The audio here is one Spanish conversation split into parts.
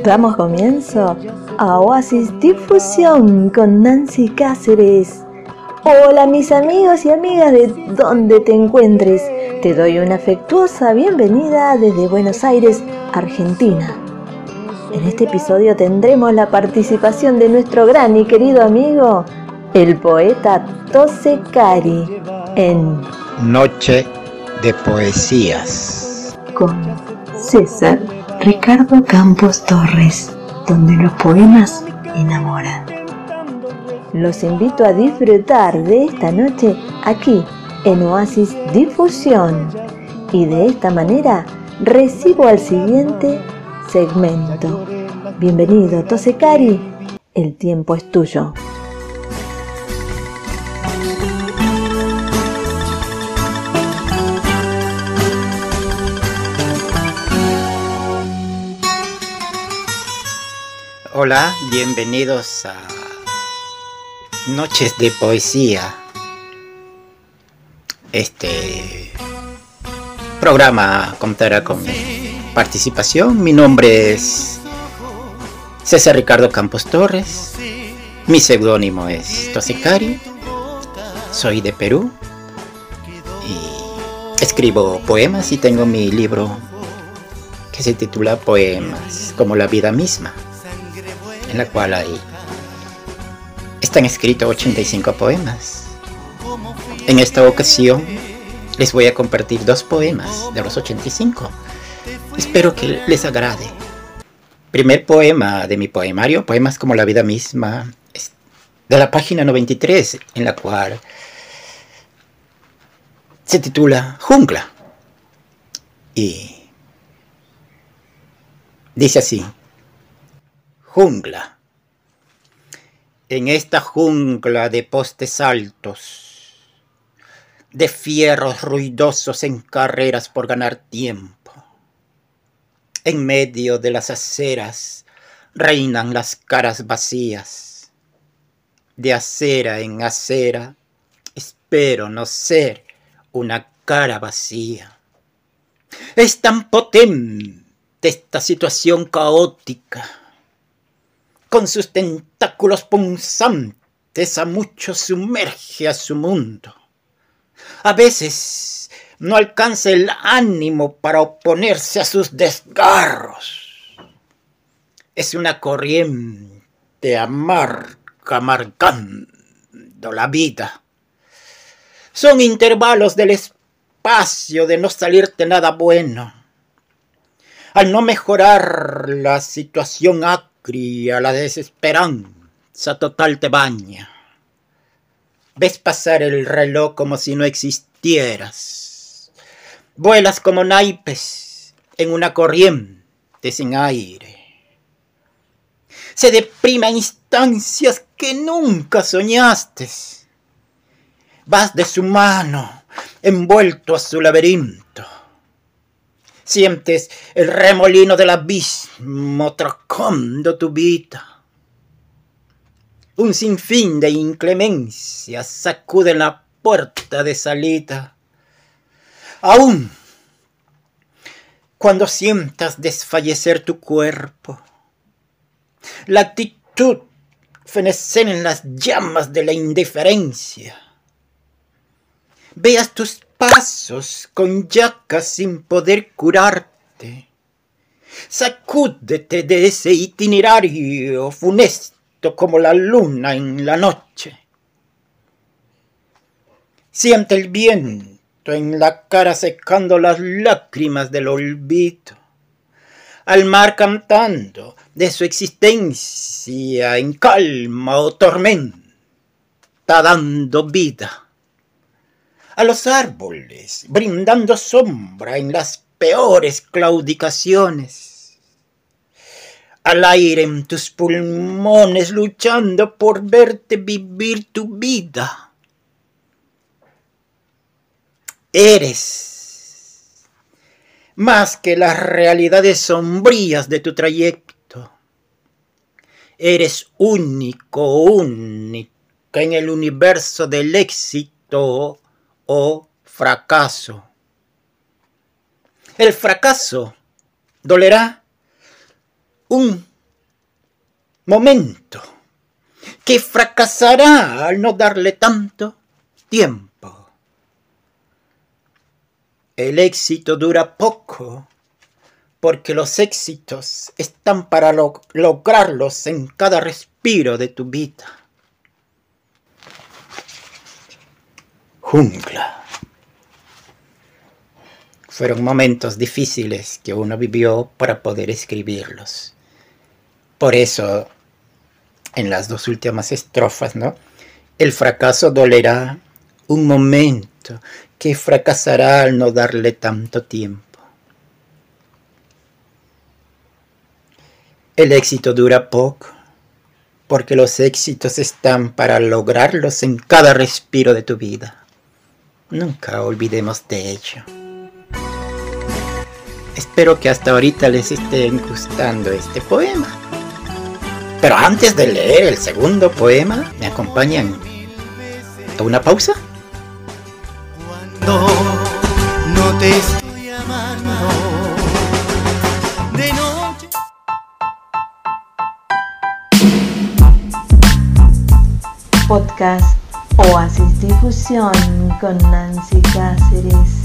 Damos comienzo a Oasis Difusión con Nancy Cáceres. Hola mis amigos y amigas de donde te encuentres. Te doy una afectuosa bienvenida desde Buenos Aires, Argentina. En este episodio tendremos la participación de nuestro gran y querido amigo, el poeta Tose Cari, en Noche de Poesías. Con César Ricardo Campos Torres, donde los poemas enamoran. Los invito a disfrutar de esta noche aquí en Oasis Difusión y de esta manera recibo al siguiente segmento. Bienvenido, Tosecari, el tiempo es tuyo. Hola, bienvenidos a Noches de Poesía. Este programa contará con mi participación. Mi nombre es César Ricardo Campos Torres. Mi seudónimo es Tosecari. Soy de Perú. Y escribo poemas y tengo mi libro que se titula Poemas como la vida misma en la cual hay están escritos 85 poemas. En esta ocasión les voy a compartir dos poemas de los 85. Espero que les agrade. Primer poema de mi poemario, Poemas como la vida misma, de la página 93, en la cual se titula Jungla. Y dice así jungla. En esta jungla de postes altos, de fierros ruidosos en carreras por ganar tiempo, en medio de las aceras reinan las caras vacías. De acera en acera, espero no ser una cara vacía. Es tan potente esta situación caótica con sus tentáculos punzantes a muchos sumerge a su mundo. A veces no alcanza el ánimo para oponerse a sus desgarros. Es una corriente amarga marcando la vida. Son intervalos del espacio de no salirte nada bueno. Al no mejorar la situación cría la desesperanza total te baña. Ves pasar el reloj como si no existieras. Vuelas como naipes en una corriente sin aire. Se deprima instancias que nunca soñaste. Vas de su mano, envuelto a su laberinto Sientes el remolino del abismo trocando tu vida. Un sinfín de inclemencias sacude la puerta de salida. Aún cuando sientas desfallecer tu cuerpo, la actitud fenecer en las llamas de la indiferencia. Veas tus pasos con yacas sin poder curarte. Sacúdete de ese itinerario funesto como la luna en la noche. Siente el viento en la cara secando las lágrimas del olvido. Al mar cantando de su existencia en calma o tormenta, dando vida a los árboles, brindando sombra en las peores claudicaciones, al aire en tus pulmones luchando por verte vivir tu vida. Eres más que las realidades sombrías de tu trayecto. Eres único, única en el universo del éxito o fracaso. El fracaso dolerá un momento que fracasará al no darle tanto tiempo. El éxito dura poco porque los éxitos están para lograrlos en cada respiro de tu vida. Jungla. Fueron momentos difíciles que uno vivió para poder escribirlos. Por eso, en las dos últimas estrofas, ¿no? El fracaso dolerá un momento que fracasará al no darle tanto tiempo. El éxito dura poco, porque los éxitos están para lograrlos en cada respiro de tu vida. Nunca olvidemos de ello. Espero que hasta ahorita les esté gustando este poema. Pero antes de leer el segundo poema, ¿me acompañan a una pausa? Cuando no te estoy podcast Oasis Difusión con Nancy Cáceres.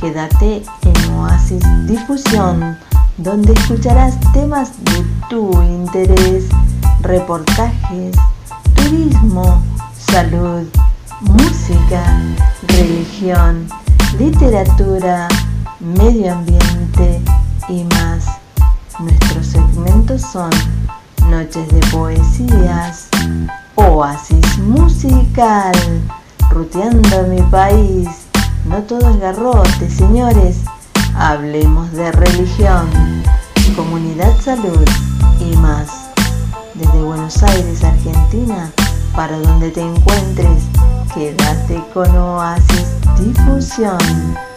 Quédate en Oasis Difusión, donde escucharás temas de tu interés, reportajes, turismo, salud, música, religión, literatura, medio ambiente y más. Nuestros segmentos son noches de poesías, Oasis musical, ruteando mi país. No todo es garrote, señores. Hablemos de religión, comunidad, salud y más. Desde Buenos Aires, Argentina, para donde te encuentres, quédate con Oasis Difusión.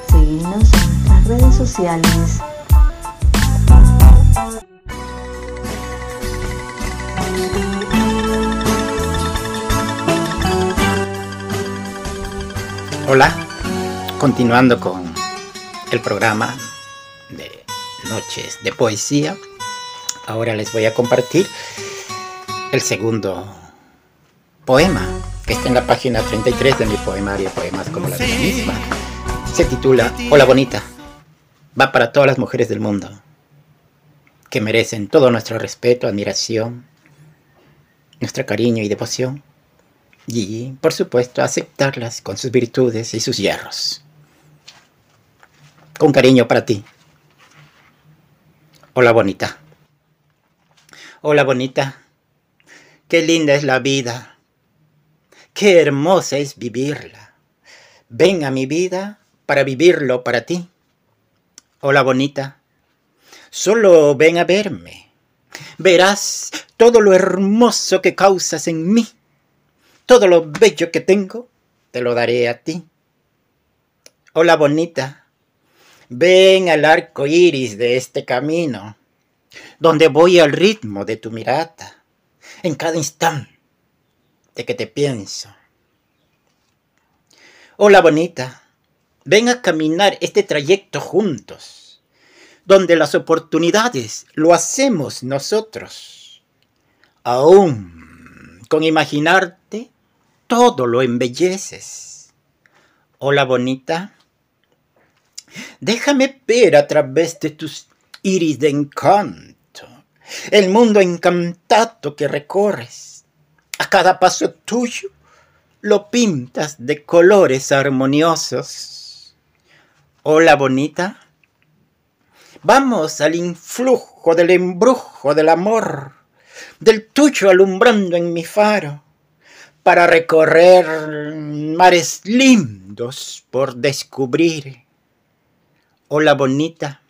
Seguinos en nuestras redes sociales. Hola, continuando con el programa de Noches de Poesía, ahora les voy a compartir el segundo poema que está en la página 33 de mi poemario Poemas como la vida misma. Se titula Hola Bonita. Va para todas las mujeres del mundo que merecen todo nuestro respeto, admiración, nuestro cariño y devoción y, por supuesto, aceptarlas con sus virtudes y sus hierros. Con cariño para ti. Hola bonita. Hola bonita. Qué linda es la vida. Qué hermosa es vivirla. Ven a mi vida para vivirlo para ti. Hola bonita. Solo ven a verme. Verás todo lo hermoso que causas en mí todo lo bello que tengo, te lo daré a ti. Hola bonita, ven al arco iris de este camino, donde voy al ritmo de tu mirada, en cada instante que te pienso. Hola bonita, ven a caminar este trayecto juntos, donde las oportunidades lo hacemos nosotros. Aún con imaginarte todo lo embelleces. Hola bonita, déjame ver a través de tus iris de encanto el mundo encantado que recorres. A cada paso tuyo lo pintas de colores armoniosos. Hola bonita, vamos al influjo del embrujo del amor, del tuyo alumbrando en mi faro para recorrer mares lindos por descubrir. Hola bonita,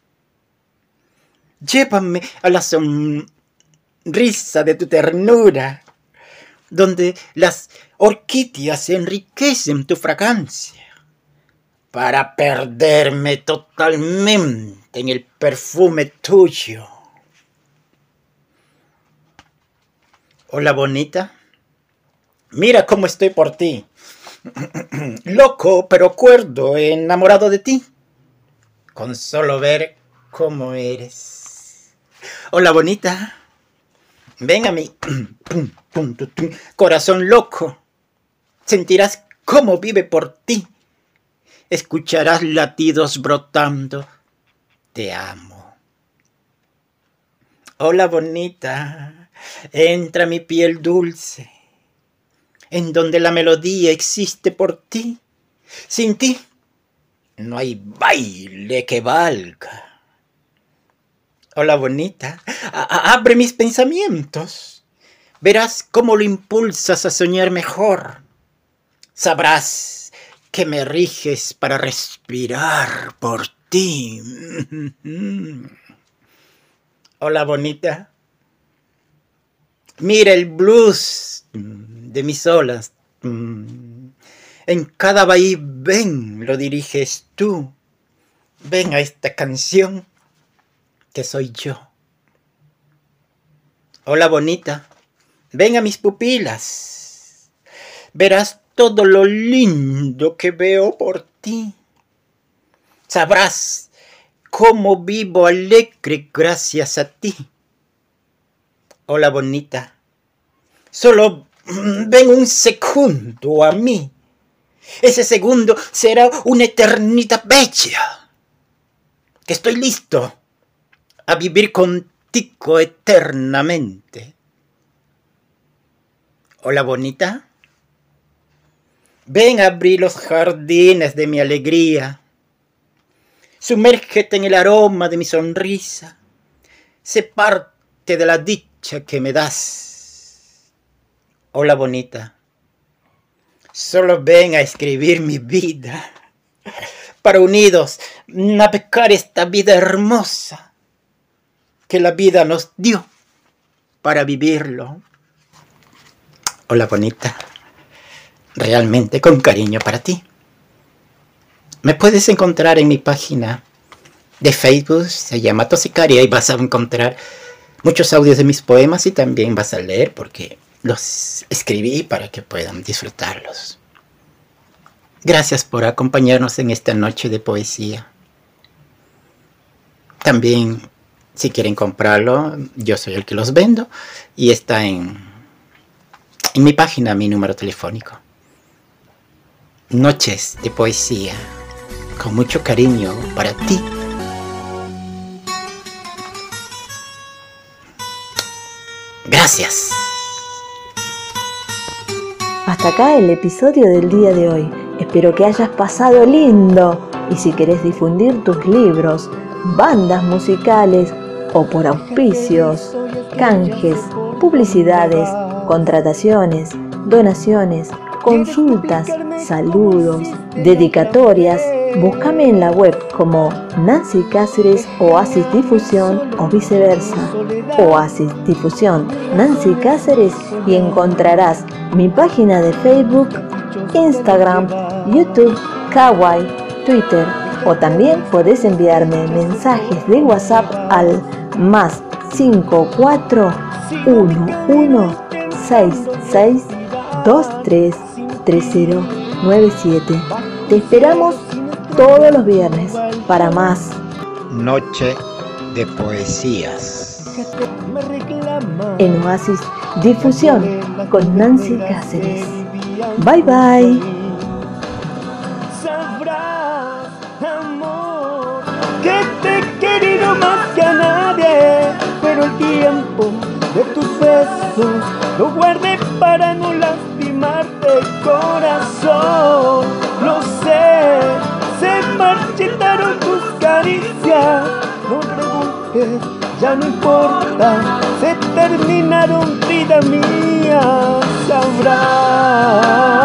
llévame a la sonrisa de tu ternura, donde las orquídeas enriquecen tu fragancia, para perderme totalmente en el perfume tuyo. Hola bonita. Mira cómo estoy por ti. Loco, pero cuerdo, enamorado de ti. Con solo ver cómo eres. Hola bonita. Ven a mi corazón loco. Sentirás cómo vive por ti. Escucharás latidos brotando. Te amo. Hola bonita. Entra mi piel dulce, en donde la melodía existe por ti. Sin ti no hay baile que valga. Hola bonita, abre mis pensamientos. Verás cómo lo impulsas a soñar mejor. Sabrás que me riges para respirar por ti. Hola bonita. Mira el blues de mis olas. En cada ven lo diriges tú. Ven a esta canción que soy yo. Hola bonita, ven a mis pupilas. Verás todo lo lindo que veo por ti. Sabrás cómo vivo alegre gracias a ti. Hola bonita, solo ven un segundo a mí. Ese segundo será una eternidad bella. Que estoy listo a vivir contigo eternamente. Hola bonita. Ven a abrir los jardines de mi alegría. Sumérgete en el aroma de mi sonrisa. Sé parte de la dicha que me das. Hola bonita. Solo ven a escribir mi vida. Para unidos navegar esta vida hermosa que la vida nos dio para vivirlo. Hola bonita, realmente con cariño para ti. Me puedes encontrar en mi página de Facebook, se llama Tosicaria y vas a encontrar muchos audios de mis poemas y también vas a leer porque los escribí para que puedan disfrutarlos. Gracias por acompañarnos en esta noche de poesía. También si quieren comprarlo, yo soy el que los vendo y está en, mi página, mi número telefónico. Noches de poesía, con mucho cariño para ti. Gracias. Hasta acá el episodio del día de hoy. Espero que hayas pasado lindo y si querés difundir tus libros, bandas musicales o por auspicios, canjes, publicidades, contrataciones, donaciones, consultas, saludos, dedicatorias, búscame en la web como Nancy Cáceres Oasis Difusión o viceversa. Oasis Difusión Nancy Cáceres y encontrarás mi página de Facebook, Instagram, YouTube, Kawaii, Twitter o también puedes enviarme mensajes de WhatsApp al más 541-66233097. Te esperamos todos los viernes para más. Noche de poesías. En Oasis Difusión con Nancy Cáceres. Bye bye. que te he querido más que a nadie, pero el tiempo de tus besos lo guardé para no lastimarte corazón. Lo sé, caricias, no preguntes, ya no importa, se terminaron vida mía, sabrás.